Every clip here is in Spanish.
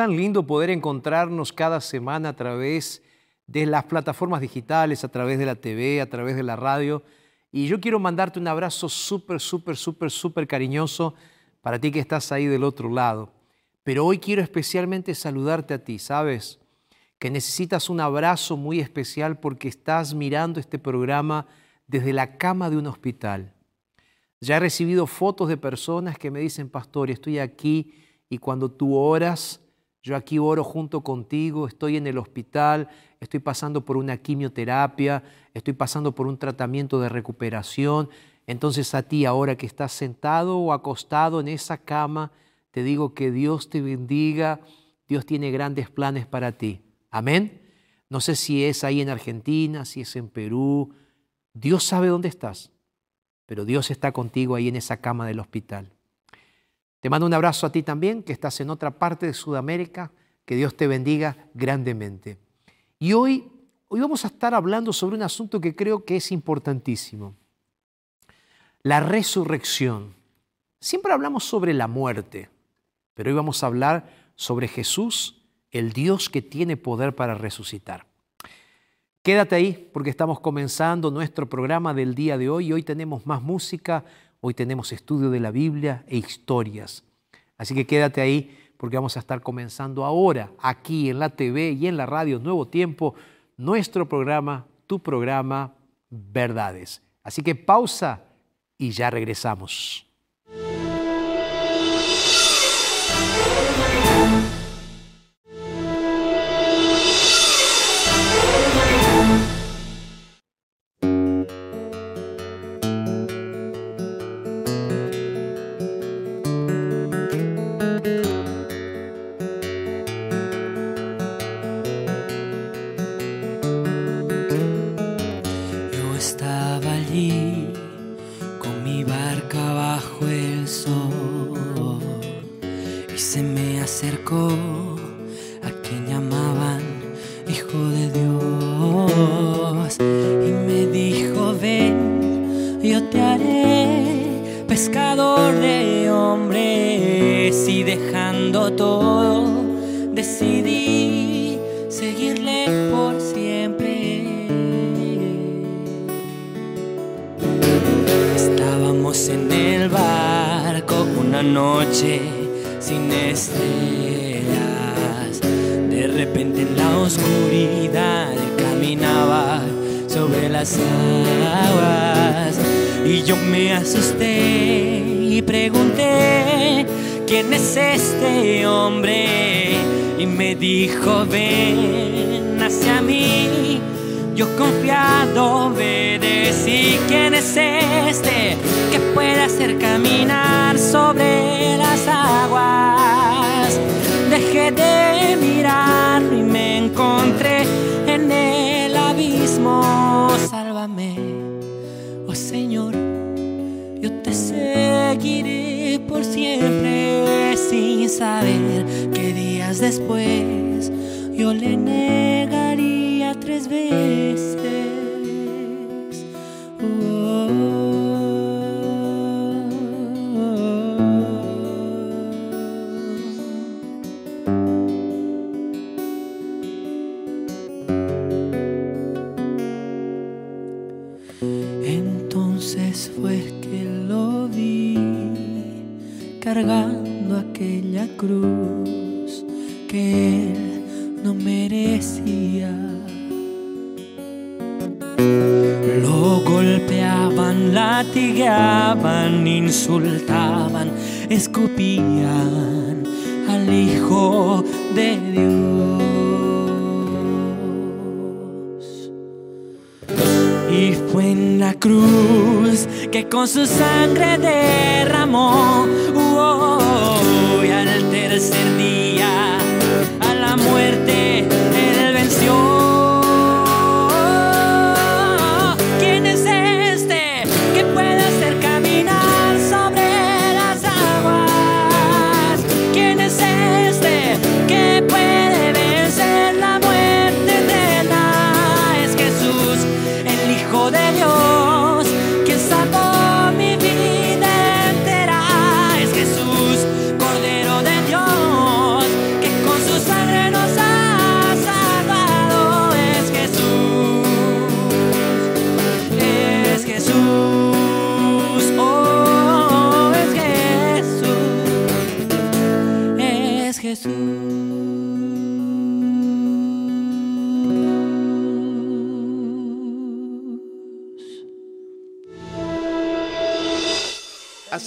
Tan lindo poder encontrarnos cada semana a través de las plataformas digitales, a través de la TV, a través de la radio. Y yo quiero mandarte un abrazo súper, súper, súper, súper cariñoso para ti que estás ahí del otro lado. Pero hoy quiero especialmente saludarte a ti, ¿sabes? Que necesitas un abrazo muy especial porque estás mirando este programa desde la cama de un hospital. Ya he recibido fotos de personas que me dicen, pastor, estoy aquí y cuando tú oras, yo aquí oro junto contigo, estoy en el hospital, estoy pasando por una quimioterapia, estoy pasando por un tratamiento de recuperación. Entonces a ti ahora que estás sentado o acostado en esa cama, te digo que Dios te bendiga, Dios tiene grandes planes para ti. Amén. No sé si es ahí en Argentina, si es en Perú. Dios sabe dónde estás, pero Dios está contigo ahí en esa cama del hospital. Te mando un abrazo a ti también, que estás en otra parte de Sudamérica. Que Dios te bendiga grandemente. Y hoy, hoy vamos a estar hablando sobre un asunto que creo que es importantísimo. La resurrección. Siempre hablamos sobre la muerte, pero hoy vamos a hablar sobre Jesús, el Dios que tiene poder para resucitar. Quédate ahí porque estamos comenzando nuestro programa del día de hoy. Hoy tenemos más música, Hoy tenemos estudio de la Biblia e historias. Así que quédate ahí porque vamos a estar comenzando ahora, aquí en la TV y en la radio Nuevo Tiempo, nuestro programa, tu programa, Verdades. Así que pausa y ya regresamos. Sin. De repente en la oscuridad caminaba sobre las aguas. Y yo me asusté y pregunté quién es este hombre y me dijo ven hacia mí. Yo confiado obedecí quién es este que puede hacer caminar sobre las aguas dejé de mirarlo y me encontré en el abismo sálvame oh Señor yo te seguiré por siempre sin saber que días después yo le negaría tres veces. Escupían al Hijo de Dios. Y fue en la cruz que con su sangre derramó. Oh, al tercer día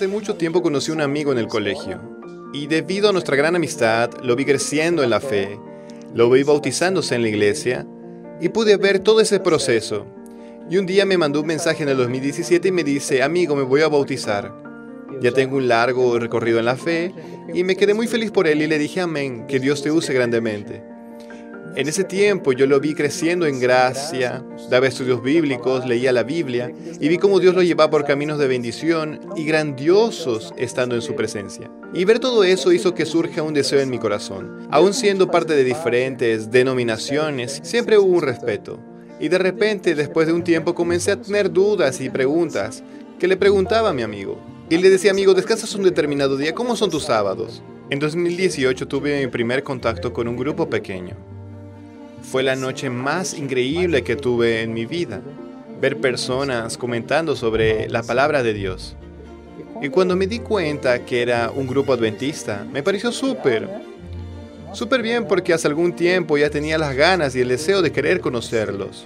Hace mucho tiempo conocí a un amigo en el colegio y debido a nuestra gran amistad lo vi creciendo en la fe, lo vi bautizándose en la iglesia y pude ver todo ese proceso. Y un día me mandó un mensaje en el 2017 y me dice, amigo, me voy a bautizar. Ya tengo un largo recorrido en la fe y me quedé muy feliz por él y le dije amén, que Dios te use grandemente. En ese tiempo yo lo vi creciendo en gracia, daba estudios bíblicos, leía la Biblia y vi cómo Dios lo llevaba por caminos de bendición y grandiosos estando en su presencia. Y ver todo eso hizo que surja un deseo en mi corazón. Aún siendo parte de diferentes denominaciones, siempre hubo un respeto. Y de repente, después de un tiempo, comencé a tener dudas y preguntas que le preguntaba a mi amigo. Y le decía, amigo, ¿descansas un determinado día? ¿Cómo son tus sábados? En 2018 tuve mi primer contacto con un grupo pequeño. Fue la noche más increíble que tuve en mi vida. Ver personas comentando sobre la palabra de Dios. Y cuando me di cuenta que era un grupo adventista, me pareció súper. Súper bien porque hace algún tiempo ya tenía las ganas y el deseo de querer conocerlos.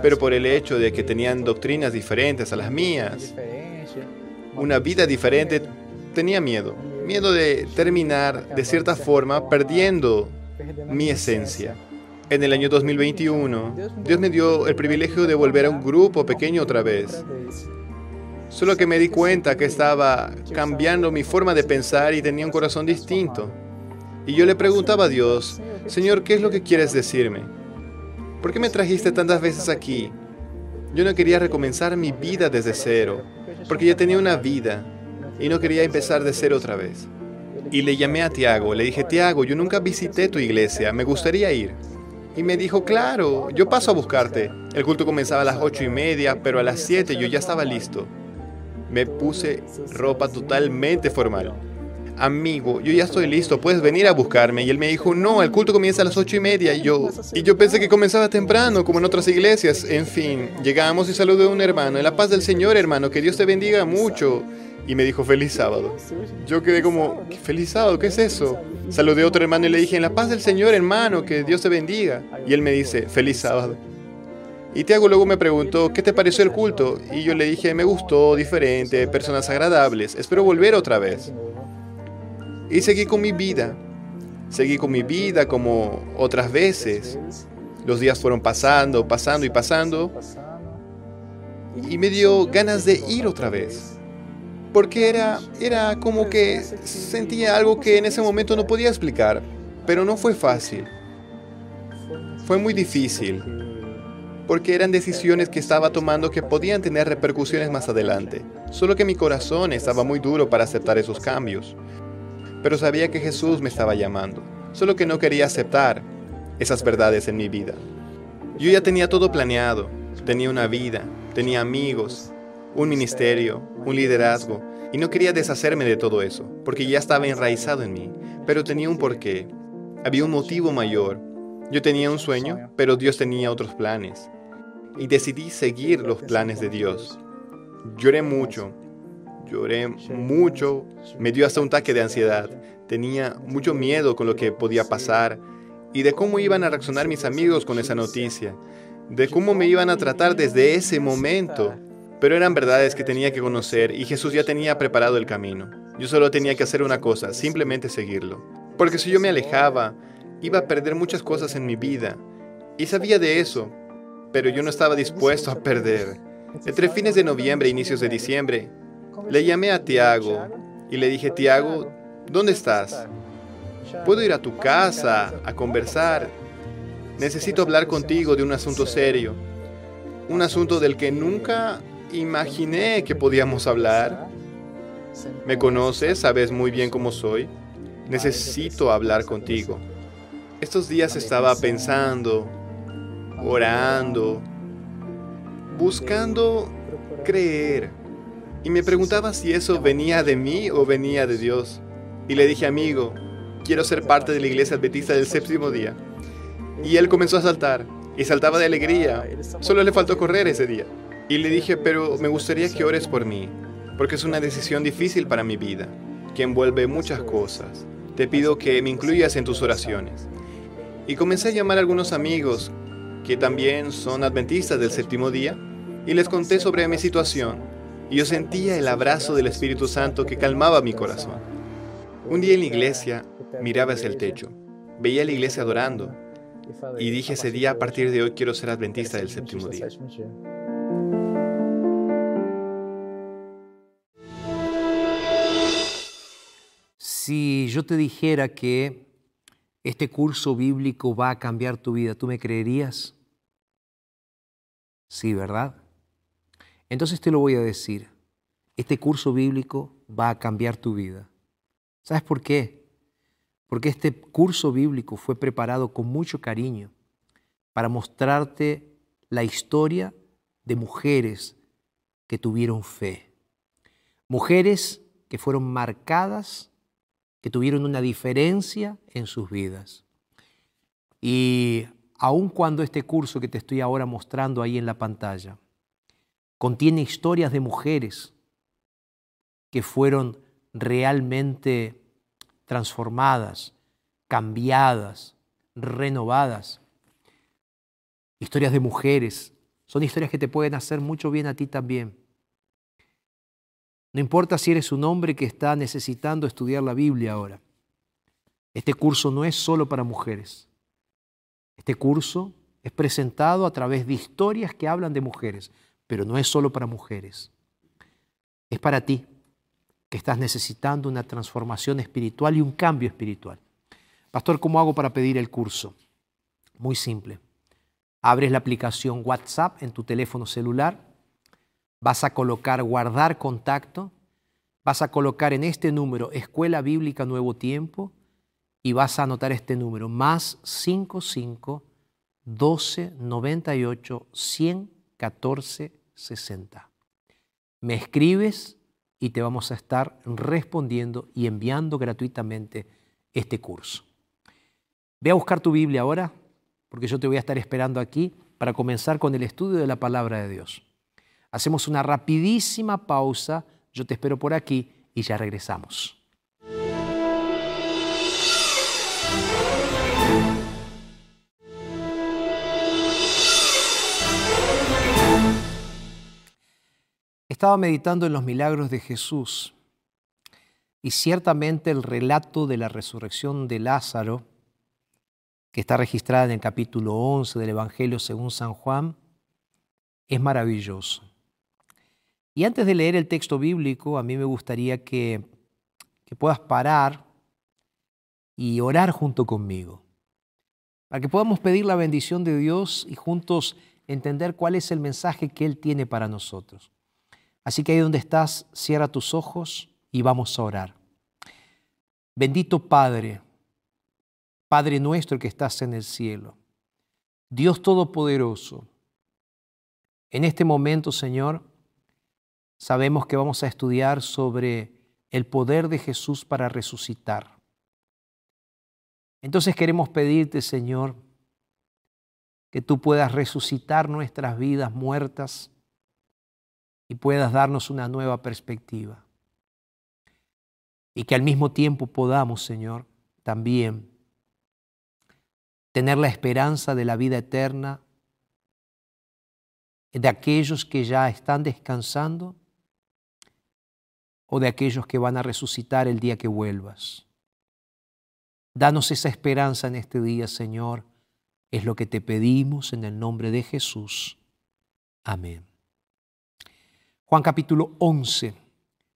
Pero por el hecho de que tenían doctrinas diferentes a las mías, una vida diferente, tenía miedo. Miedo de terminar de cierta forma perdiendo mi esencia. En el año 2021, Dios me dio el privilegio de volver a un grupo pequeño otra vez. Solo que me di cuenta que estaba cambiando mi forma de pensar y tenía un corazón distinto. Y yo le preguntaba a Dios, Señor, ¿qué es lo que quieres decirme? ¿Por qué me trajiste tantas veces aquí? Yo no quería recomenzar mi vida desde cero, porque ya tenía una vida y no quería empezar de cero otra vez. Y le llamé a Tiago, le dije, Tiago, yo nunca visité tu iglesia, me gustaría ir. Y me dijo, claro, yo paso a buscarte. El culto comenzaba a las ocho y media, pero a las siete yo ya estaba listo. Me puse ropa totalmente formal. Amigo, yo ya estoy listo, puedes venir a buscarme. Y él me dijo, no, el culto comienza a las ocho y media. Y yo, y yo pensé que comenzaba temprano, como en otras iglesias. En fin, llegamos y saludé a un hermano. En la paz del Señor, hermano, que Dios te bendiga mucho. Y me dijo feliz sábado. Yo quedé como, feliz sábado, ¿qué es eso? Saludé a otro hermano y le dije, en la paz del Señor, hermano, que Dios te bendiga. Y él me dice, feliz sábado. Y Tiago luego me preguntó, ¿qué te pareció el culto? Y yo le dije, me gustó, diferente, personas agradables, espero volver otra vez. Y seguí con mi vida. Seguí con mi vida como otras veces. Los días fueron pasando, pasando y pasando. Y me dio ganas de ir otra vez. Porque era, era como que sentía algo que en ese momento no podía explicar. Pero no fue fácil. Fue muy difícil. Porque eran decisiones que estaba tomando que podían tener repercusiones más adelante. Solo que mi corazón estaba muy duro para aceptar esos cambios pero sabía que Jesús me estaba llamando, solo que no quería aceptar esas verdades en mi vida. Yo ya tenía todo planeado, tenía una vida, tenía amigos, un ministerio, un liderazgo, y no quería deshacerme de todo eso, porque ya estaba enraizado en mí, pero tenía un porqué, había un motivo mayor. Yo tenía un sueño, pero Dios tenía otros planes, y decidí seguir los planes de Dios. Lloré mucho, Lloré mucho, me dio hasta un ataque de ansiedad. Tenía mucho miedo con lo que podía pasar y de cómo iban a reaccionar mis amigos con esa noticia, de cómo me iban a tratar desde ese momento. Pero eran verdades que tenía que conocer y Jesús ya tenía preparado el camino. Yo solo tenía que hacer una cosa, simplemente seguirlo. Porque si yo me alejaba, iba a perder muchas cosas en mi vida. Y sabía de eso, pero yo no estaba dispuesto a perder. Entre fines de noviembre e inicios de diciembre, le llamé a Tiago y le dije, Tiago, ¿dónde estás? ¿Puedo ir a tu casa a conversar? Necesito hablar contigo de un asunto serio, un asunto del que nunca imaginé que podíamos hablar. Me conoces, sabes muy bien cómo soy. Necesito hablar contigo. Estos días estaba pensando, orando, buscando creer y me preguntaba si eso venía de mí o venía de Dios. Y le dije, amigo, quiero ser parte de la iglesia adventista del séptimo día. Y él comenzó a saltar, y saltaba de alegría. Solo le faltó correr ese día. Y le dije, pero me gustaría que ores por mí, porque es una decisión difícil para mi vida, que envuelve muchas cosas. Te pido que me incluyas en tus oraciones. Y comencé a llamar a algunos amigos que también son adventistas del séptimo día, y les conté sobre mi situación y yo sentía el abrazo del Espíritu Santo que calmaba mi corazón. Un día en la iglesia miraba hacia el techo, veía a la iglesia adorando y dije ese día a partir de hoy quiero ser adventista del séptimo día. Si yo te dijera que este curso bíblico va a cambiar tu vida, ¿tú me creerías? Sí, ¿verdad? Entonces te lo voy a decir. Este curso bíblico va a cambiar tu vida. ¿Sabes por qué? Porque este curso bíblico fue preparado con mucho cariño para mostrarte la historia de mujeres que tuvieron fe. Mujeres que fueron marcadas, que tuvieron una diferencia en sus vidas. Y aun cuando este curso que te estoy ahora mostrando ahí en la pantalla contiene historias de mujeres que fueron realmente transformadas, cambiadas, renovadas. Historias de mujeres, son historias que te pueden hacer mucho bien a ti también. No importa si eres un hombre que está necesitando estudiar la Biblia ahora. Este curso no es solo para mujeres. Este curso es presentado a través de historias que hablan de mujeres pero no es solo para mujeres. Es para ti que estás necesitando una transformación espiritual y un cambio espiritual. Pastor, ¿cómo hago para pedir el curso? Muy simple. Abres la aplicación WhatsApp en tu teléfono celular, vas a colocar guardar contacto, vas a colocar en este número Escuela Bíblica Nuevo Tiempo y vas a anotar este número, más 55 12 98 114 60. Me escribes y te vamos a estar respondiendo y enviando gratuitamente este curso. Ve a buscar tu Biblia ahora, porque yo te voy a estar esperando aquí para comenzar con el estudio de la palabra de Dios. Hacemos una rapidísima pausa Yo te espero por aquí y ya regresamos. Estaba meditando en los milagros de Jesús y ciertamente el relato de la resurrección de Lázaro, que está registrada en el capítulo 11 del Evangelio según San Juan, es maravilloso. Y antes de leer el texto bíblico, a mí me gustaría que, que puedas parar y orar junto conmigo, para que podamos pedir la bendición de Dios y juntos entender cuál es el mensaje que Él tiene para nosotros. Así que ahí donde estás, cierra tus ojos y vamos a orar. Bendito Padre, Padre nuestro que estás en el cielo, Dios Todopoderoso, en este momento, Señor, sabemos que vamos a estudiar sobre el poder de Jesús para resucitar. Entonces queremos pedirte, Señor, que tú puedas resucitar nuestras vidas muertas y puedas darnos una nueva perspectiva. Y que al mismo tiempo podamos, Señor, también tener la esperanza de la vida eterna de aquellos que ya están descansando o de aquellos que van a resucitar el día que vuelvas. Danos esa esperanza en este día, Señor. Es lo que te pedimos en el nombre de Jesús. Amén. Juan capítulo 11.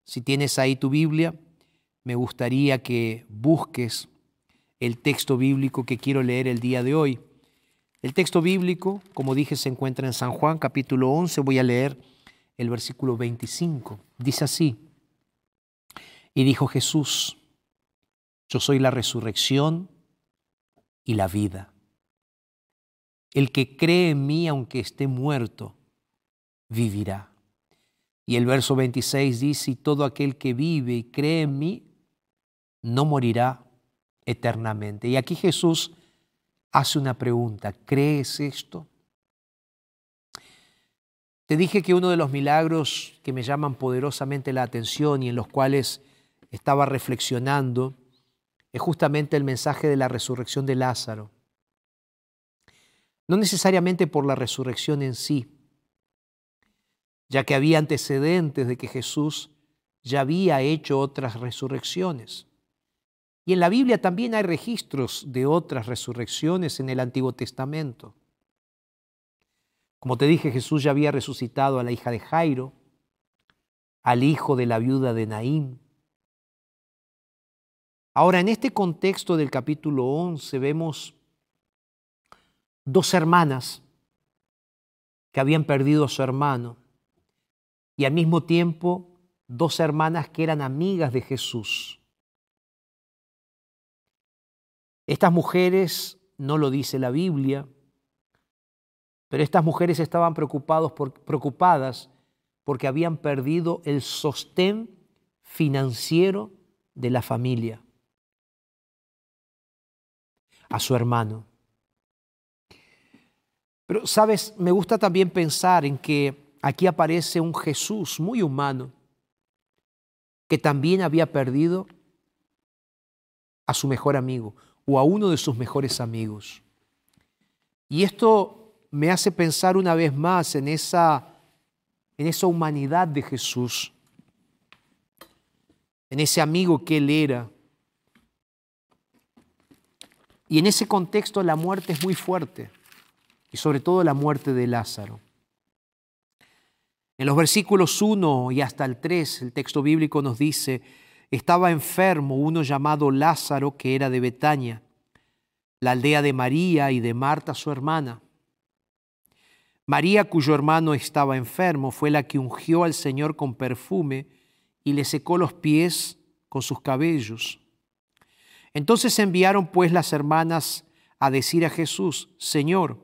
Si tienes ahí tu Biblia, me gustaría que busques el texto bíblico que quiero leer el día de hoy. El texto bíblico, como dije, se encuentra en San Juan capítulo 11. Voy a leer el versículo 25. Dice así, y dijo Jesús, yo soy la resurrección y la vida. El que cree en mí, aunque esté muerto, vivirá. Y el verso 26 dice, y todo aquel que vive y cree en mí, no morirá eternamente. Y aquí Jesús hace una pregunta, ¿crees esto? Te dije que uno de los milagros que me llaman poderosamente la atención y en los cuales estaba reflexionando es justamente el mensaje de la resurrección de Lázaro. No necesariamente por la resurrección en sí, ya que había antecedentes de que Jesús ya había hecho otras resurrecciones. Y en la Biblia también hay registros de otras resurrecciones en el Antiguo Testamento. Como te dije, Jesús ya había resucitado a la hija de Jairo, al hijo de la viuda de Naín. Ahora, en este contexto del capítulo 11 vemos dos hermanas que habían perdido a su hermano y al mismo tiempo dos hermanas que eran amigas de Jesús. Estas mujeres, no lo dice la Biblia, pero estas mujeres estaban preocupadas porque habían perdido el sostén financiero de la familia, a su hermano. Pero, sabes, me gusta también pensar en que aquí aparece un Jesús muy humano, que también había perdido a su mejor amigo, o a uno de sus mejores amigos. Y esto me hace pensar una vez más en esa, en esa humanidad de Jesús, en ese amigo que él era. Y en ese contexto la muerte es muy fuerte, y sobre todo la muerte de Lázaro. En los versículos 1 y hasta el 3, el texto bíblico nos dice, estaba enfermo uno llamado Lázaro que era de Betania, la aldea de María y de Marta su hermana. María, cuyo hermano estaba enfermo, fue la que ungió al Señor con perfume y le secó los pies con sus cabellos. Entonces enviaron pues las hermanas a decir a Jesús, Señor,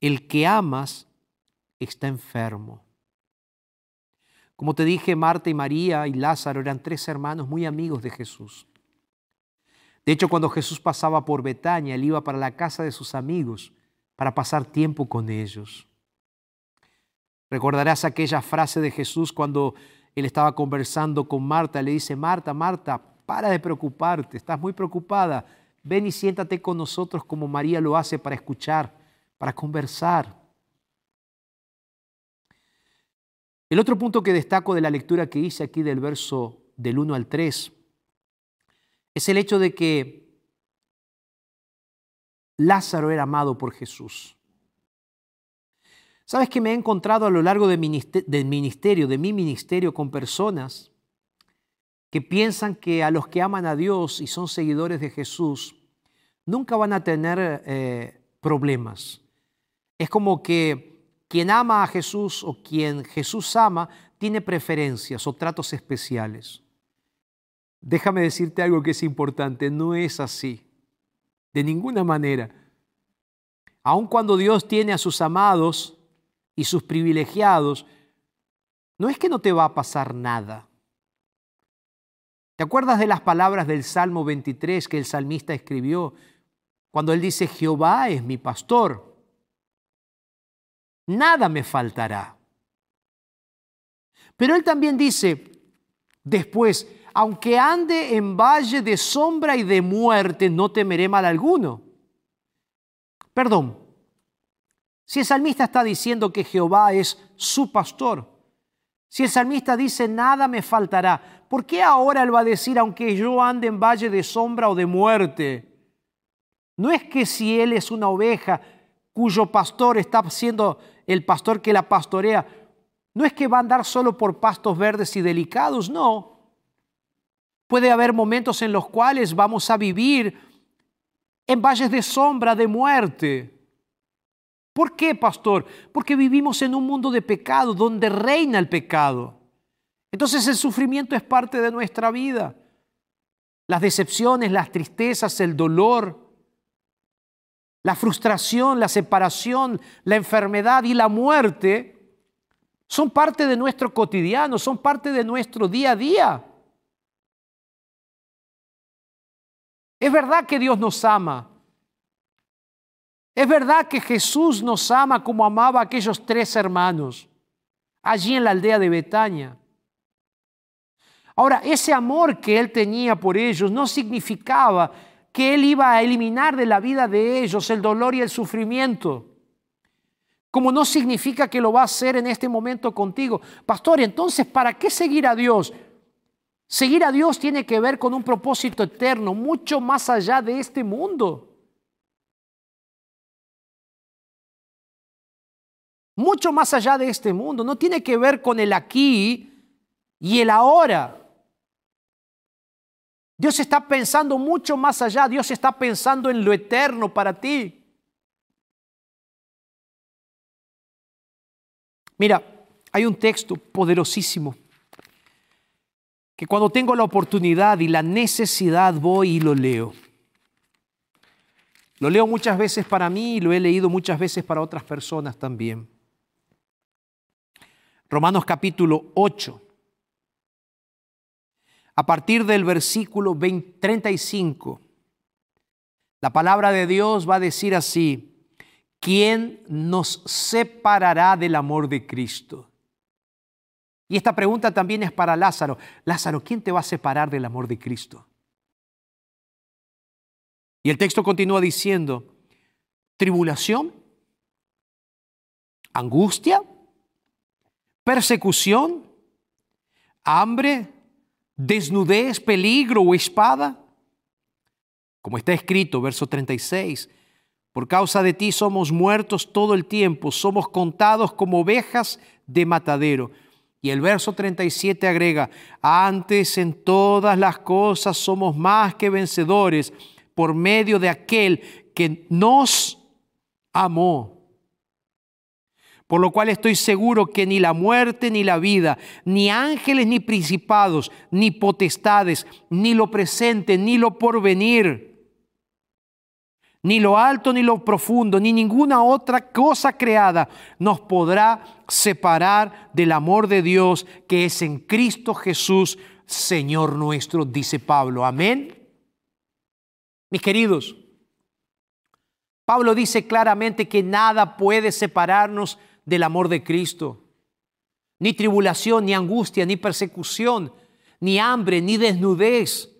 el que amas está enfermo. Como te dije, Marta y María y Lázaro eran tres hermanos muy amigos de Jesús. De hecho, cuando Jesús pasaba por Betania, él iba para la casa de sus amigos para pasar tiempo con ellos. Recordarás aquella frase de Jesús cuando él estaba conversando con Marta, le dice, Marta, Marta, para de preocuparte, estás muy preocupada, ven y siéntate con nosotros como María lo hace para escuchar, para conversar. El otro punto que destaco de la lectura que hice aquí del verso del 1 al 3 es el hecho de que Lázaro era amado por Jesús. ¿Sabes que me he encontrado a lo largo del ministerio, de mi ministerio, con personas que piensan que a los que aman a Dios y son seguidores de Jesús, nunca van a tener eh, problemas? Es como que quien ama a Jesús o quien Jesús ama tiene preferencias o tratos especiales. Déjame decirte algo que es importante, no es así, de ninguna manera. Aun cuando Dios tiene a sus amados y sus privilegiados, no es que no te va a pasar nada. ¿Te acuerdas de las palabras del Salmo 23 que el salmista escribió cuando él dice, Jehová es mi pastor, nada me faltará? Pero él también dice después, aunque ande en valle de sombra y de muerte, no temeré mal alguno. Perdón, si el salmista está diciendo que Jehová es su pastor, si el salmista dice nada me faltará, ¿por qué ahora él va a decir aunque yo ande en valle de sombra o de muerte? No es que si él es una oveja cuyo pastor está siendo el pastor que la pastorea, no es que va a andar solo por pastos verdes y delicados, no. Puede haber momentos en los cuales vamos a vivir en valles de sombra, de muerte. ¿Por qué, pastor? Porque vivimos en un mundo de pecado, donde reina el pecado. Entonces el sufrimiento es parte de nuestra vida. Las decepciones, las tristezas, el dolor, la frustración, la separación, la enfermedad y la muerte son parte de nuestro cotidiano, son parte de nuestro día a día. Es verdad que Dios nos ama. Es verdad que Jesús nos ama como amaba a aquellos tres hermanos allí en la aldea de Betania. Ahora, ese amor que él tenía por ellos no significaba que él iba a eliminar de la vida de ellos el dolor y el sufrimiento. Como no significa que lo va a hacer en este momento contigo. Pastor, entonces, ¿para qué seguir a Dios? Seguir a Dios tiene que ver con un propósito eterno, mucho más allá de este mundo. Mucho más allá de este mundo. No tiene que ver con el aquí y el ahora. Dios está pensando mucho más allá. Dios está pensando en lo eterno para ti. Mira, hay un texto poderosísimo que cuando tengo la oportunidad y la necesidad voy y lo leo. Lo leo muchas veces para mí y lo he leído muchas veces para otras personas también. Romanos capítulo 8. A partir del versículo 35, la palabra de Dios va a decir así, ¿quién nos separará del amor de Cristo? Y esta pregunta también es para Lázaro. Lázaro, ¿quién te va a separar del amor de Cristo? Y el texto continúa diciendo, tribulación, angustia, persecución, hambre, desnudez, peligro o espada. Como está escrito, verso 36, por causa de ti somos muertos todo el tiempo, somos contados como ovejas de matadero. Y el verso 37 agrega, antes en todas las cosas somos más que vencedores por medio de aquel que nos amó. Por lo cual estoy seguro que ni la muerte ni la vida, ni ángeles ni principados, ni potestades, ni lo presente, ni lo porvenir, ni lo alto ni lo profundo, ni ninguna otra cosa creada nos podrá separar del amor de Dios que es en Cristo Jesús, Señor nuestro, dice Pablo. Amén. Mis queridos, Pablo dice claramente que nada puede separarnos del amor de Cristo. ni tribulación, ni angustia, ni persecución, ni hambre, ni desnudez,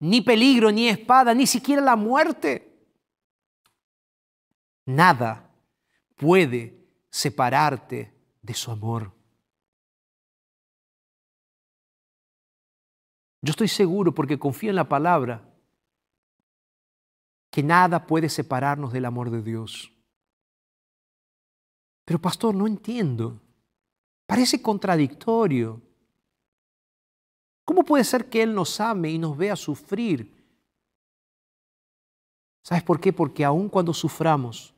ni peligro, ni espada, ni siquiera la muerte. Nada puede separarte de su amor. Yo estoy seguro, porque confío en la palabra, que nada puede separarnos del amor de Dios. Pero pastor, no entiendo. Parece contradictorio. ¿Cómo puede ser que Él nos ame y nos vea sufrir? ¿Sabes por qué? Porque aun cuando suframos,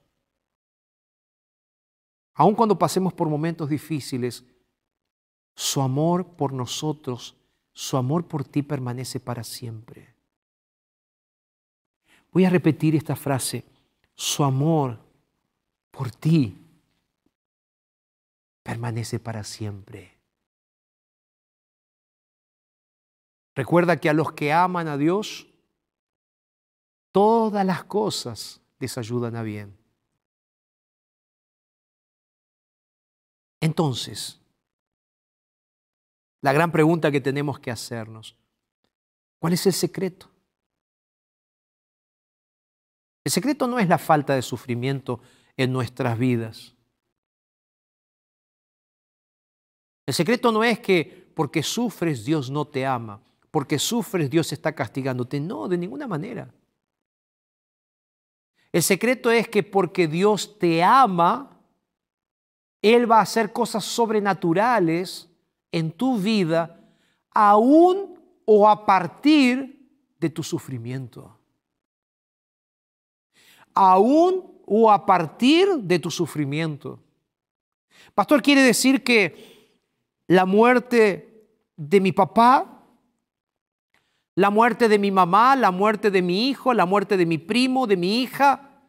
aun cuando pasemos por momentos difíciles, su amor por nosotros, su amor por ti permanece para siempre. Voy a repetir esta frase, su amor por ti permanece para siempre. Recuerda que a los que aman a Dios, todas las cosas les ayudan a bien. Entonces, la gran pregunta que tenemos que hacernos, ¿cuál es el secreto? El secreto no es la falta de sufrimiento en nuestras vidas. El secreto no es que porque sufres Dios no te ama, porque sufres Dios está castigándote. No, de ninguna manera. El secreto es que porque Dios te ama, Él va a hacer cosas sobrenaturales en tu vida, aún o a partir de tu sufrimiento. Aún o a partir de tu sufrimiento. Pastor, quiere decir que la muerte de mi papá, la muerte de mi mamá, la muerte de mi hijo, la muerte de mi primo, de mi hija,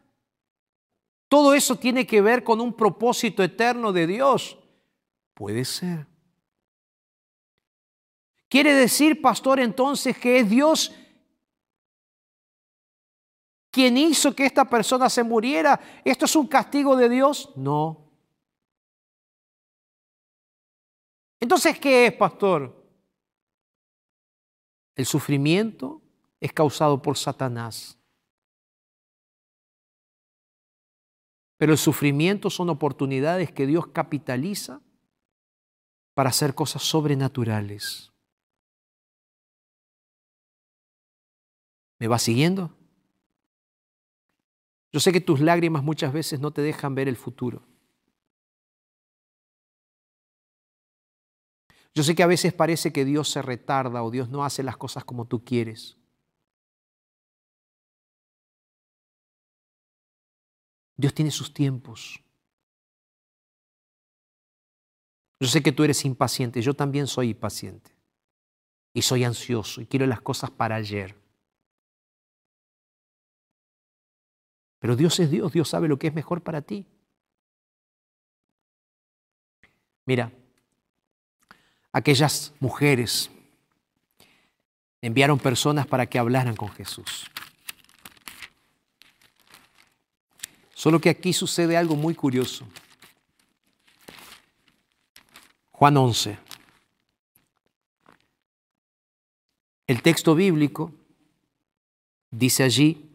todo eso tiene que ver con un propósito eterno de Dios. Puede ser. ¿Quiere decir, pastor, entonces que es Dios quien hizo que esta persona se muriera? ¿Esto es un castigo de Dios? No. Entonces, ¿qué es, pastor? El sufrimiento es causado por Satanás. Pero el sufrimiento son oportunidades que Dios capitaliza para hacer cosas sobrenaturales. ¿Me vas siguiendo? Yo sé que tus lágrimas muchas veces no te dejan ver el futuro. Yo sé que a veces parece que Dios se retarda o Dios no hace las cosas como tú quieres. Dios tiene sus tiempos. Yo sé que tú eres impaciente, yo también soy impaciente. Y soy ansioso y quiero las cosas para ayer. Pero Dios es Dios, Dios sabe lo que es mejor para ti. Mira, aquellas mujeres enviaron personas para que hablaran con Jesús. Solo que aquí sucede algo muy curioso. Juan 11. El texto bíblico dice allí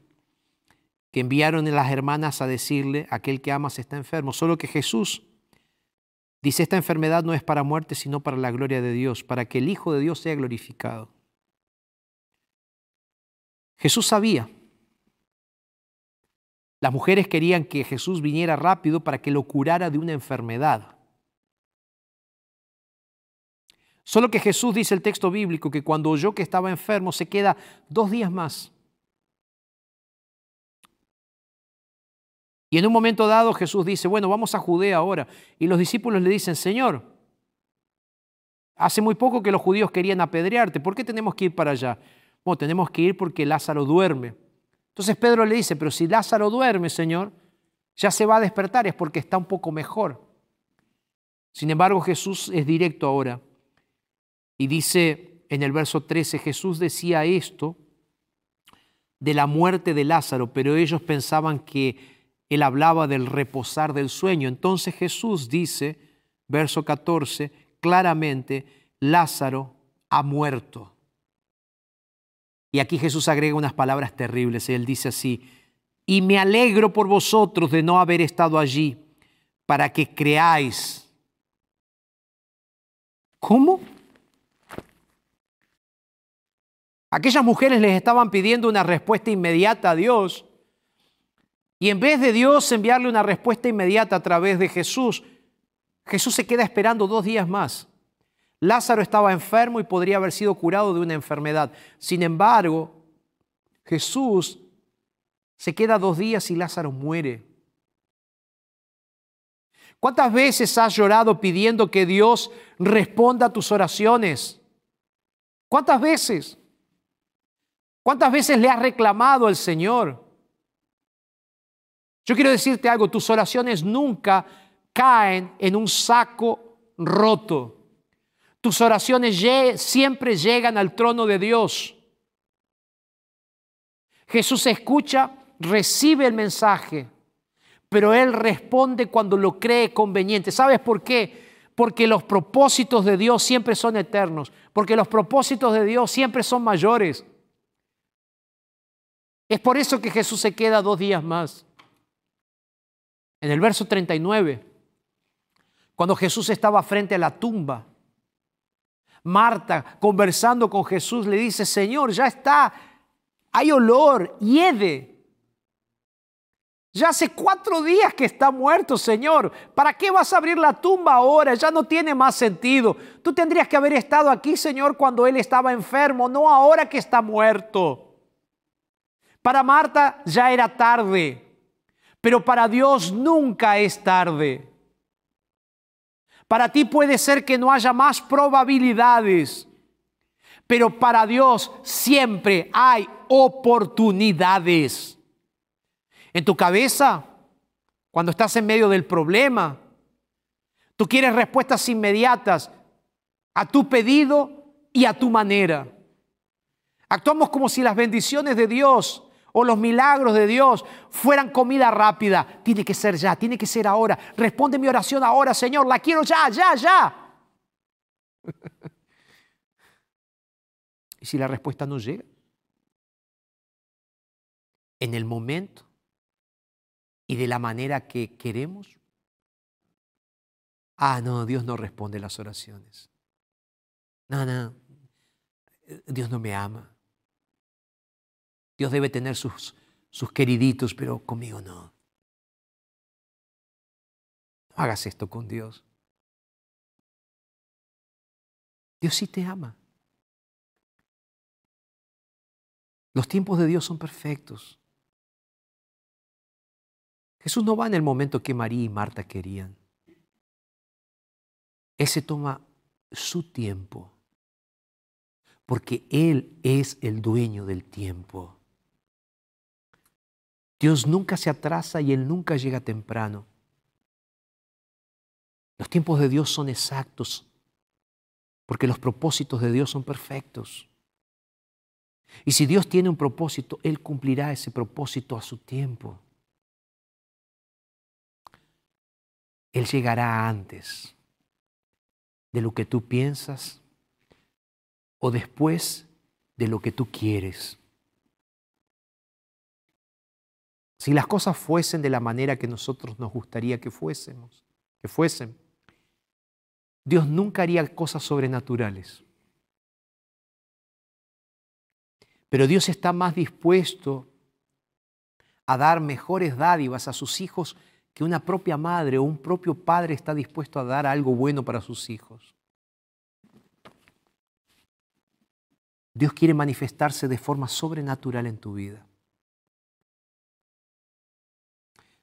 que enviaron a las hermanas a decirle, aquel que amas está enfermo. Solo que Jesús dice, esta enfermedad no es para muerte, sino para la gloria de Dios, para que el Hijo de Dios sea glorificado. Jesús sabía. Las mujeres querían que Jesús viniera rápido para que lo curara de una enfermedad. Solo que Jesús dice el texto bíblico que cuando oyó que estaba enfermo se queda dos días más. Y en un momento dado Jesús dice, bueno, vamos a Judea ahora. Y los discípulos le dicen, Señor, hace muy poco que los judíos querían apedrearte, ¿por qué tenemos que ir para allá? Bueno, tenemos que ir porque Lázaro duerme. Entonces Pedro le dice, pero si Lázaro duerme, Señor, ya se va a despertar, es porque está un poco mejor. Sin embargo, Jesús es directo ahora. Y dice en el verso 13, Jesús decía esto de la muerte de Lázaro, pero ellos pensaban que él hablaba del reposar del sueño. Entonces Jesús dice, verso 14, claramente, Lázaro ha muerto. Y aquí Jesús agrega unas palabras terribles. Él dice así, y me alegro por vosotros de no haber estado allí, para que creáis. ¿Cómo? Aquellas mujeres les estaban pidiendo una respuesta inmediata a Dios. Y en vez de Dios enviarle una respuesta inmediata a través de Jesús, Jesús se queda esperando dos días más. Lázaro estaba enfermo y podría haber sido curado de una enfermedad. Sin embargo, Jesús se queda dos días y Lázaro muere. ¿Cuántas veces has llorado pidiendo que Dios responda a tus oraciones? ¿Cuántas veces? ¿Cuántas veces le has reclamado al Señor? Yo quiero decirte algo, tus oraciones nunca caen en un saco roto. Tus oraciones siempre llegan al trono de Dios. Jesús escucha, recibe el mensaje, pero Él responde cuando lo cree conveniente. ¿Sabes por qué? Porque los propósitos de Dios siempre son eternos, porque los propósitos de Dios siempre son mayores. Es por eso que Jesús se queda dos días más. En el verso 39, cuando Jesús estaba frente a la tumba, Marta, conversando con Jesús, le dice, Señor, ya está, hay olor, hiede. Ya hace cuatro días que está muerto, Señor. ¿Para qué vas a abrir la tumba ahora? Ya no tiene más sentido. Tú tendrías que haber estado aquí, Señor, cuando Él estaba enfermo, no ahora que está muerto. Para Marta ya era tarde, pero para Dios nunca es tarde. Para ti puede ser que no haya más probabilidades, pero para Dios siempre hay oportunidades. En tu cabeza, cuando estás en medio del problema, tú quieres respuestas inmediatas a tu pedido y a tu manera. Actuamos como si las bendiciones de Dios o los milagros de Dios fueran comida rápida. Tiene que ser ya, tiene que ser ahora. Responde mi oración ahora, Señor, la quiero ya, ya, ya. ¿Y si la respuesta no llega? En el momento y de la manera que queremos. Ah, no, Dios no responde las oraciones. No, no, Dios no me ama. Dios debe tener sus, sus queriditos, pero conmigo no. No hagas esto con Dios. Dios sí te ama. Los tiempos de Dios son perfectos. Jesús no va en el momento que María y Marta querían. Él se toma su tiempo, porque Él es el dueño del tiempo. Dios nunca se atrasa y Él nunca llega temprano. Los tiempos de Dios son exactos, porque los propósitos de Dios son perfectos. Y si Dios tiene un propósito, Él cumplirá ese propósito a su tiempo. Él llegará antes de lo que tú piensas o después de lo que tú quieres. Si las cosas fuesen de la manera que nosotros nos gustaría que fuésemos, que fuesen, Dios nunca haría cosas sobrenaturales. Pero Dios está más dispuesto a dar mejores dádivas a sus hijos que una propia madre o un propio padre está dispuesto a dar algo bueno para sus hijos. Dios quiere manifestarse de forma sobrenatural en tu vida.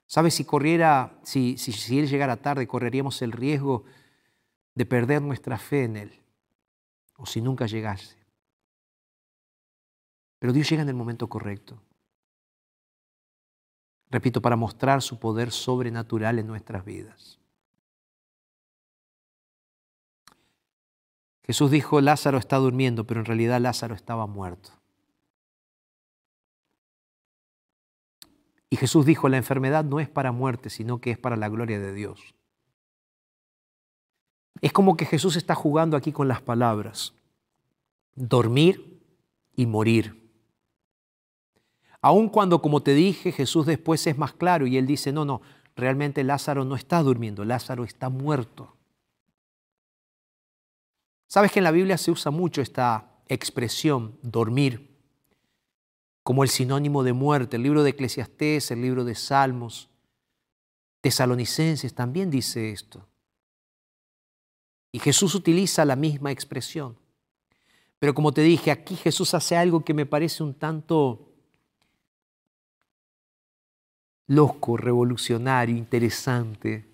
¿Sabes? Si corriera, si, si, Él llegara tarde, correríamos el riesgo de perder nuestra fe en Él, o si nunca llegase. Pero Dios llega en el momento correcto. Repito, para mostrar su poder sobrenatural en nuestras vidas. Jesús dijo, Lázaro está durmiendo, pero en realidad Lázaro estaba muerto. Y Jesús dijo, la enfermedad no es para muerte, sino que es para la gloria de Dios. Es como que Jesús está jugando aquí con las palabras. Dormir y morir. Aun cuando, como te dije, Jesús después es más claro y él dice, no, no, realmente Lázaro no está durmiendo, Lázaro está muerto. Sabes que en la Biblia se usa mucho esta expresión, dormir, como el sinónimo de muerte. El libro de Eclesiastés, el libro de Salmos, Tesalonicenses también dice esto. Y Jesús utiliza la misma expresión. Pero como te dije, aquí Jesús hace algo que me parece un tanto loco, revolucionario, interesante.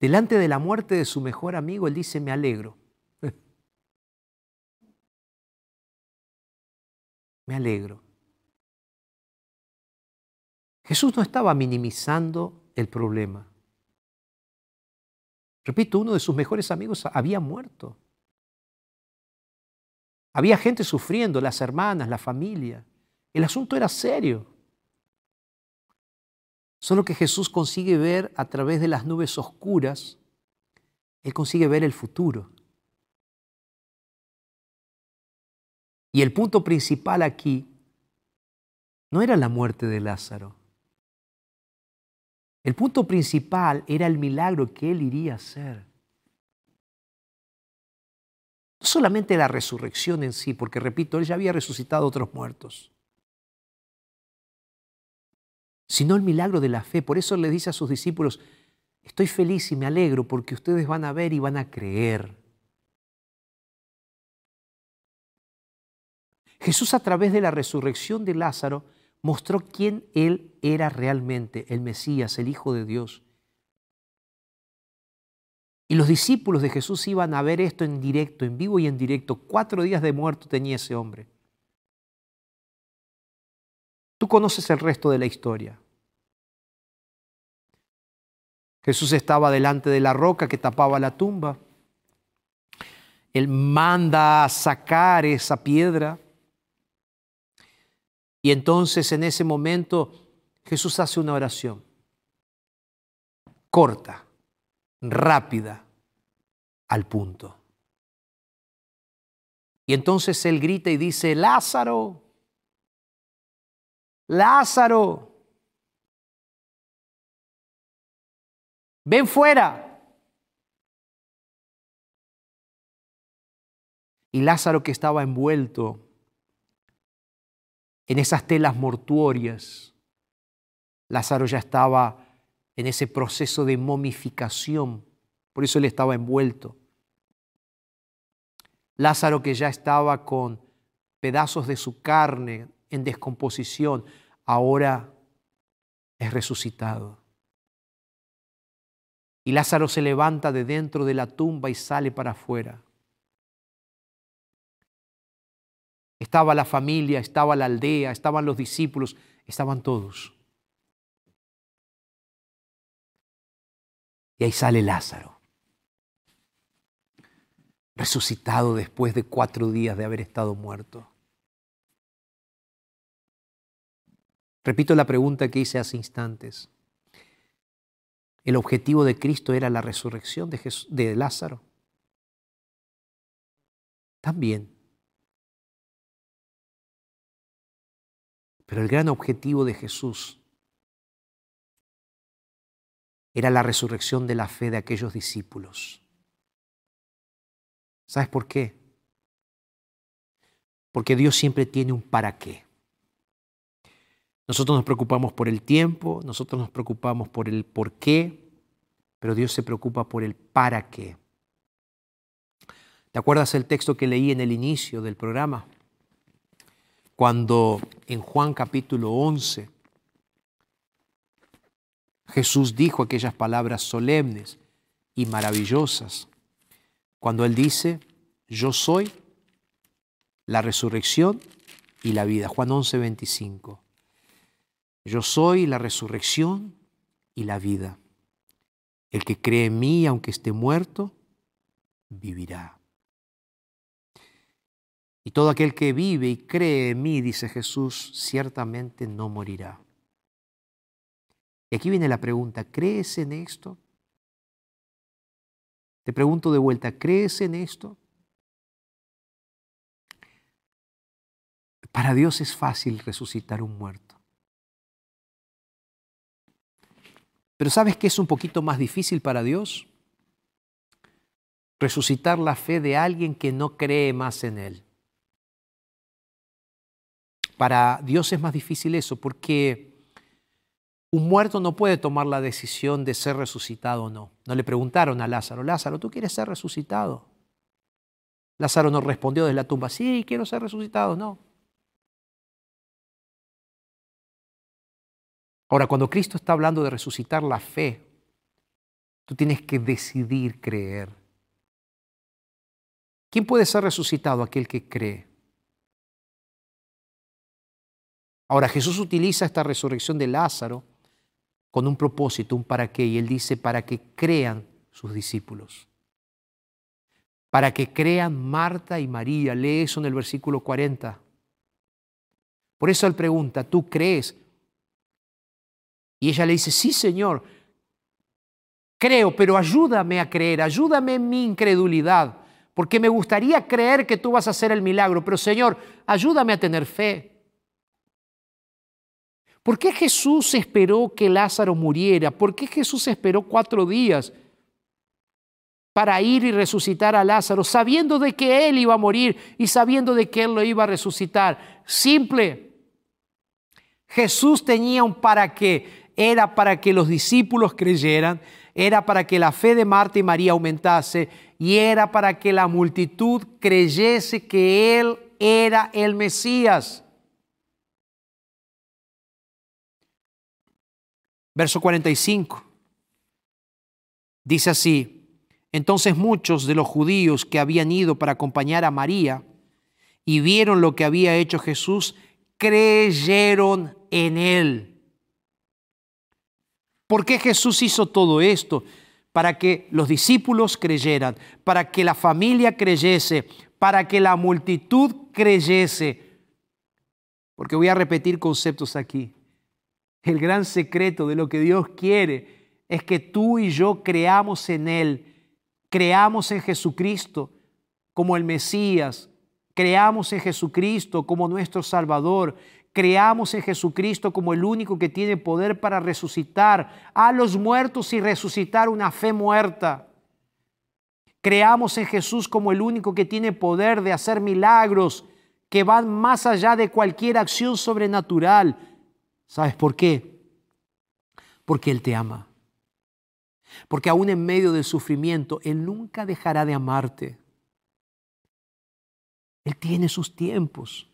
Delante de la muerte de su mejor amigo, él dice, me alegro. Me alegro. Jesús no estaba minimizando el problema. Repito, uno de sus mejores amigos había muerto. Había gente sufriendo, las hermanas, la familia. El asunto era serio. Solo que Jesús consigue ver a través de las nubes oscuras, Él consigue ver el futuro. Y el punto principal aquí no era la muerte de Lázaro. El punto principal era el milagro que Él iría a hacer. No solamente la resurrección en sí, porque repito, Él ya había resucitado otros muertos sino el milagro de la fe. Por eso le dice a sus discípulos, estoy feliz y me alegro porque ustedes van a ver y van a creer. Jesús a través de la resurrección de Lázaro mostró quién Él era realmente, el Mesías, el Hijo de Dios. Y los discípulos de Jesús iban a ver esto en directo, en vivo y en directo. Cuatro días de muerto tenía ese hombre. Tú conoces el resto de la historia. Jesús estaba delante de la roca que tapaba la tumba. Él manda a sacar esa piedra. Y entonces en ese momento Jesús hace una oración corta, rápida, al punto. Y entonces Él grita y dice, Lázaro, Lázaro, ven fuera. Y Lázaro que estaba envuelto en esas telas mortuorias, Lázaro ya estaba en ese proceso de momificación, por eso él estaba envuelto. Lázaro que ya estaba con pedazos de su carne en descomposición, ahora es resucitado. Y Lázaro se levanta de dentro de la tumba y sale para afuera. Estaba la familia, estaba la aldea, estaban los discípulos, estaban todos. Y ahí sale Lázaro, resucitado después de cuatro días de haber estado muerto. Repito la pregunta que hice hace instantes. ¿El objetivo de Cristo era la resurrección de, Lázaro? También. Pero el gran objetivo de Jesús era la resurrección de la fe de aquellos discípulos. ¿Sabes por qué? Porque Dios siempre tiene un para qué. Nosotros nos preocupamos por el tiempo, nosotros nos preocupamos por el por qué, pero Dios se preocupa por el para qué. ¿Te acuerdas el texto que leí en el inicio del programa? Cuando en Juan capítulo 11 Jesús dijo aquellas palabras solemnes y maravillosas, cuando Él dice, yo soy la resurrección y la vida. Juan 11, 25. Yo soy la resurrección y la vida. El que cree en mí, aunque esté muerto, vivirá. Y todo aquel que vive y cree en mí, dice Jesús, ciertamente no morirá. Y aquí viene la pregunta, ¿crees en esto? Te pregunto de vuelta, ¿crees en esto? Para Dios es fácil resucitar un muerto. Pero ¿sabes qué es un poquito más difícil para Dios? Resucitar la fe de alguien que no cree más en Él. Para Dios es más difícil eso porque un muerto no puede tomar la decisión de ser resucitado o no. No le preguntaron a Lázaro, Lázaro, ¿tú quieres ser resucitado? Lázaro no respondió desde la tumba, sí, quiero ser resucitado, no. Ahora, cuando Cristo está hablando de resucitar la fe, tú tienes que decidir creer. ¿Quién puede ser resucitado? Aquel que cree. Ahora, Jesús utiliza esta resurrección de Lázaro con un propósito, un para qué, y él dice para que crean sus discípulos. Para que crean Marta y María. Lee eso en el versículo 40. Por eso él pregunta, ¿tú crees? Y ella le dice, sí, Señor, creo, pero ayúdame a creer, ayúdame en mi incredulidad, porque me gustaría creer que tú vas a hacer el milagro, pero Señor, ayúdame a tener fe. ¿Por qué Jesús esperó que Lázaro muriera? ¿Por qué Jesús esperó cuatro días para ir y resucitar a Lázaro, sabiendo de que él iba a morir y sabiendo de que él lo iba a resucitar? Simple. Jesús tenía un para qué. Era para que los discípulos creyeran, era para que la fe de Marta y María aumentase y era para que la multitud creyese que Él era el Mesías. Verso 45. Dice así, entonces muchos de los judíos que habían ido para acompañar a María y vieron lo que había hecho Jesús, creyeron en él. ¿Por qué Jesús hizo todo esto? Para que los discípulos creyeran, para que la familia creyese, para que la multitud creyese. Porque voy a repetir conceptos aquí. El gran secreto de lo que Dios quiere es que tú y yo creamos en Él, creamos en Jesucristo como el Mesías, creamos en Jesucristo como nuestro Salvador, creamos en Jesucristo como el único que tiene poder para resucitar a los muertos y resucitar una fe muerta. Creamos en Jesús como el único que tiene poder de hacer milagros que van más allá de cualquier acción sobrenatural ¿Sabes por qué? Porque Él te ama. Porque aún en medio del sufrimiento, Él nunca dejará de amarte. Él tiene sus tiempos.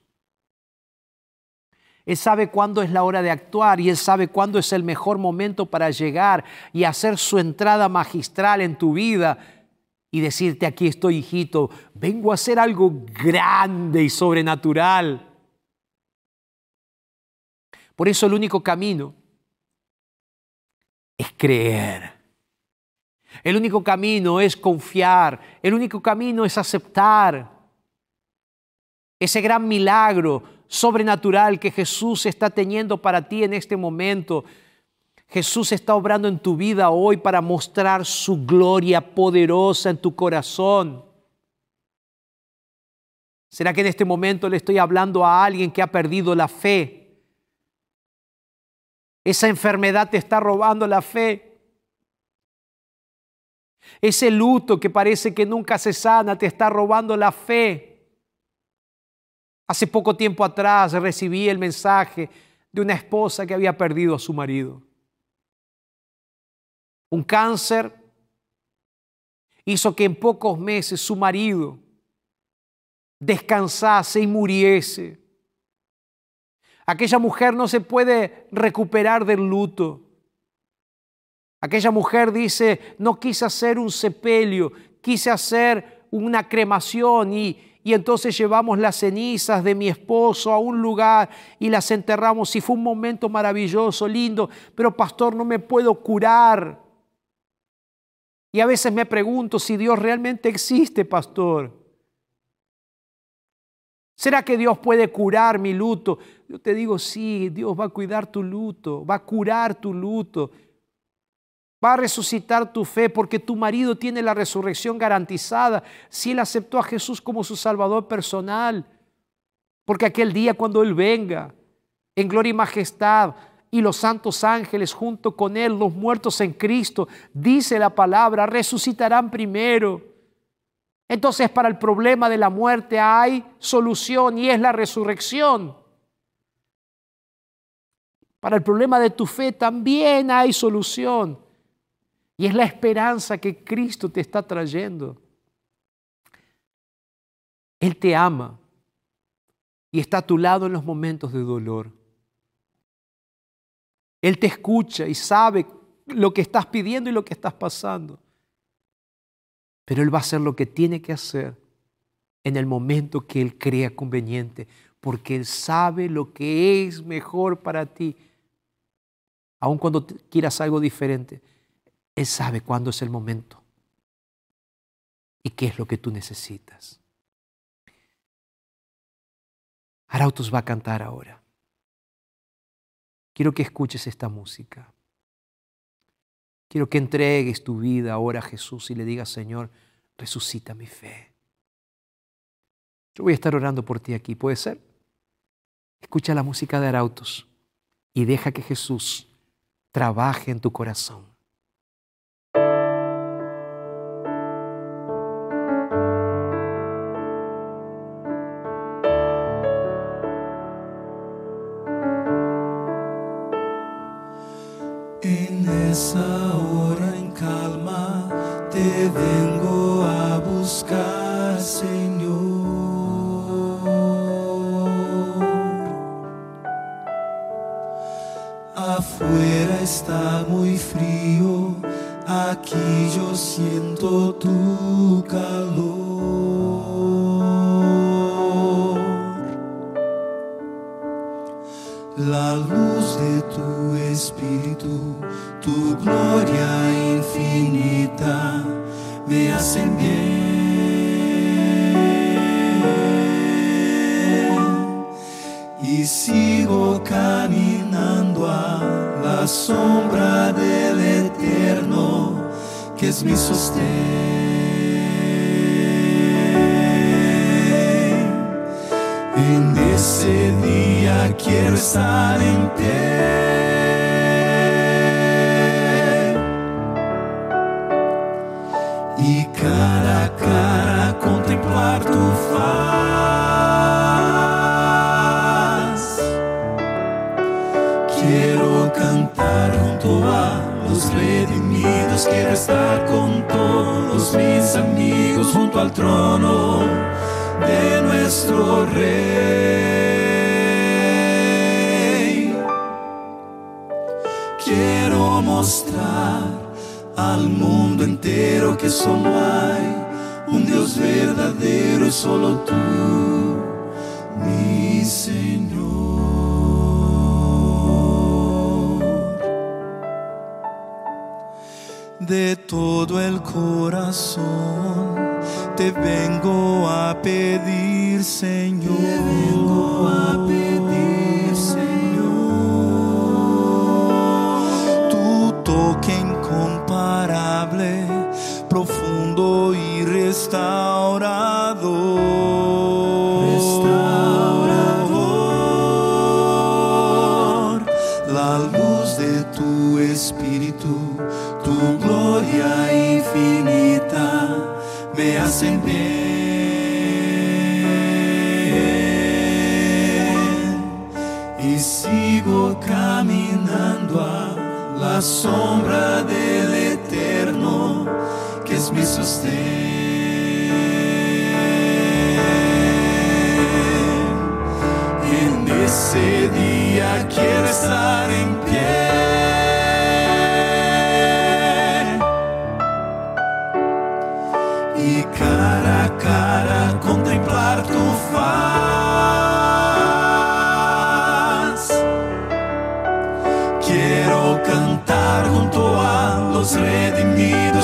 Él sabe cuándo es la hora de actuar y Él sabe cuándo es el mejor momento para llegar y hacer su entrada magistral en tu vida y decirte, aquí estoy, hijito, vengo a hacer algo grande y sobrenatural. Por eso el único camino es creer. El único camino es confiar. El único camino es aceptar ese gran milagro sobrenatural que Jesús está teniendo para ti en este momento. Jesús está obrando en tu vida hoy para mostrar su gloria poderosa en tu corazón. ¿Será que en este momento le estoy hablando a alguien que ha perdido la fe? Esa enfermedad te está robando la fe. Ese luto que parece que nunca se sana te está robando la fe. Hace poco tiempo atrás recibí el mensaje de una esposa que había perdido a su marido. Un cáncer hizo que en pocos meses su marido descansase y muriese. Aquella mujer no se puede recuperar del luto. Aquella mujer dice, no quise hacer un sepelio, quise hacer una cremación y, y entonces llevamos las cenizas de mi esposo a un lugar y las enterramos y fue un momento maravilloso, lindo, pero pastor, no me puedo curar. Y a veces me pregunto si Dios realmente existe, pastor. ¿Será que Dios puede curar mi luto? Yo te digo, sí, Dios va a cuidar tu luto, va a curar tu luto. Va a resucitar tu fe porque tu marido tiene la resurrección garantizada si él aceptó a Jesús como su Salvador personal. Porque aquel día cuando Él venga en gloria y majestad y los santos ángeles junto con Él, los muertos en Cristo, dice la palabra, resucitarán primero. Entonces para el problema de la muerte hay solución y es la resurrección. Para el problema de tu fe también hay solución. Y es la esperanza que Cristo te está trayendo. Él te ama y está a tu lado en los momentos de dolor. Él te escucha y sabe lo que estás pidiendo y lo que estás pasando. Pero Él va a hacer lo que tiene que hacer en el momento que Él crea conveniente, porque Él sabe lo que es mejor para ti. Aun cuando quieras algo diferente, Él sabe cuándo es el momento y qué es lo que tú necesitas. Arautos va a cantar ahora. Quiero que escuches esta música. Quiero que entregues tu vida ahora a Jesús y le digas, Señor, resucita mi fe. Yo voy a estar orando por ti aquí, ¿puede ser? Escucha la música de Arautos y deja que Jesús trabaje en tu corazón. Sigo caminando a la sombra del eterno, que es mi sostén. En ese día quiero estar en pie. Quiero estar con todos mis amigos junto al trono de nuestro rey. Quiero mostrar al mundo entero que solo hay un Dios verdadero y solo tú, la sombra del eterno que es mi sostén. En ese día quiero estar en pie.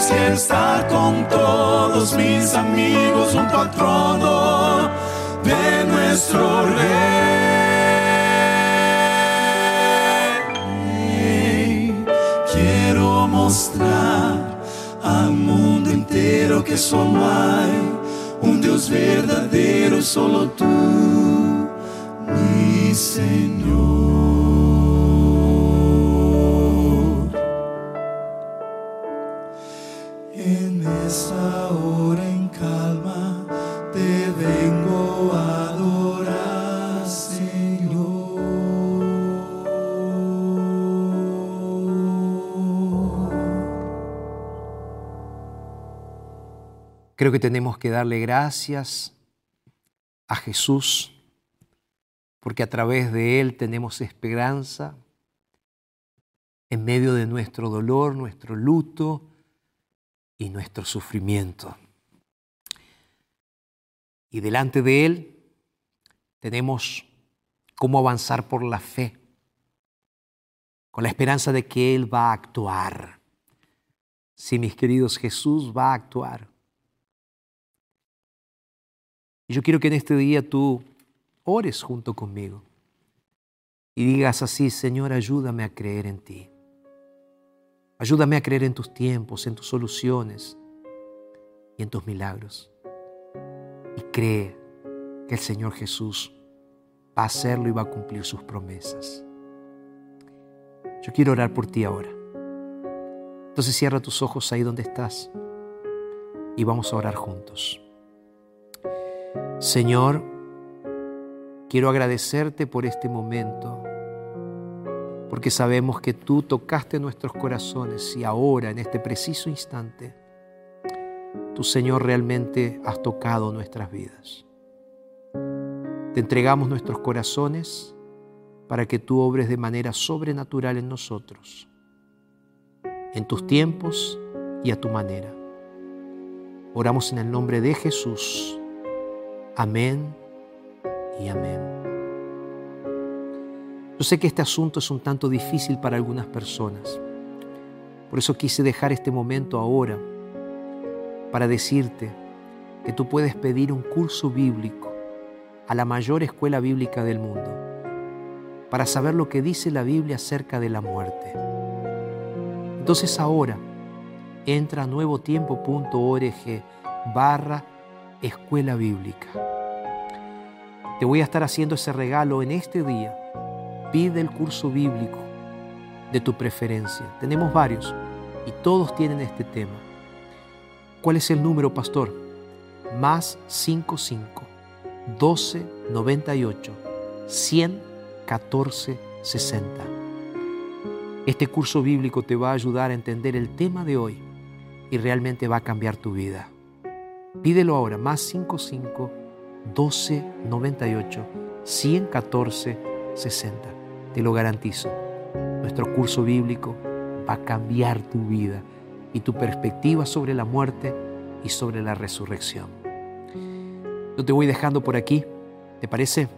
tienes estar con todos mis amigos junto al trono de nuestro rey. Quiero mostrar al mundo entero que solo hay un Dios verdadero, solo tú, mi Señor. Creo que tenemos que darle gracias a Jesús porque a través de Él tenemos esperanza en medio de nuestro dolor, nuestro luto y nuestro sufrimiento. Y delante de Él tenemos cómo avanzar por la fe, con la esperanza de que Él va a actuar. Sí, mis queridos, Jesús va a actuar. Y yo quiero que en este día tú ores junto conmigo y digas así, Señor, ayúdame a creer en ti. Ayúdame a creer en tus tiempos, en tus soluciones y en tus milagros. Y cree que el Señor Jesús va a hacerlo y va a cumplir sus promesas. Yo quiero orar por ti ahora. Entonces cierra tus ojos ahí donde estás y vamos a orar juntos. Señor, quiero agradecerte por este momento, porque sabemos que tú tocaste nuestros corazones y ahora, en este preciso instante, tú, Señor, realmente has tocado nuestras vidas. Te entregamos nuestros corazones para que tú obres de manera sobrenatural en nosotros, en tus tiempos y a tu manera. Oramos en el nombre de Jesús. Amén y amén. Yo sé que este asunto es un tanto difícil para algunas personas. Por eso quise dejar este momento ahora para decirte que tú puedes pedir un curso bíblico a la mayor escuela bíblica del mundo para saber lo que dice la Biblia acerca de la muerte. Entonces ahora entra a nuevotiempo.org barra escuela bíblica. Te voy a estar haciendo ese regalo en este día. Pide el curso bíblico de tu preferencia. Tenemos varios y todos tienen este tema. ¿Cuál es el número, pastor? Más 55 12 98 114 60. Este curso bíblico te va a ayudar a entender el tema de hoy y realmente va a cambiar tu vida. Pídelo ahora, más 55 12 98 114 60. Te lo garantizo. Nuestro curso bíblico va a cambiar tu vida y tu perspectiva sobre la muerte y sobre la resurrección. Yo te voy dejando por aquí, ¿te parece?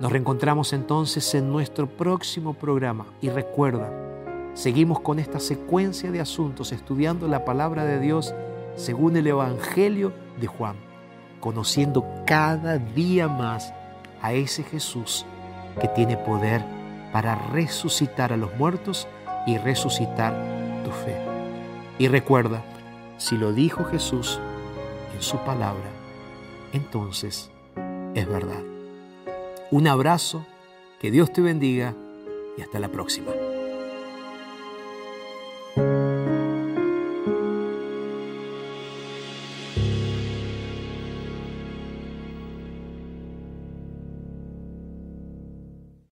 Nos reencontramos entonces en nuestro próximo programa y recuerda, seguimos con esta secuencia de asuntos estudiando la palabra de Dios según el Evangelio de Juan, conociendo cada día más a ese Jesús que tiene poder para resucitar a los muertos y resucitar tu fe. Y recuerda, si lo dijo Jesús en su palabra, entonces es verdad. Un abrazo, que Dios te bendiga y hasta la próxima.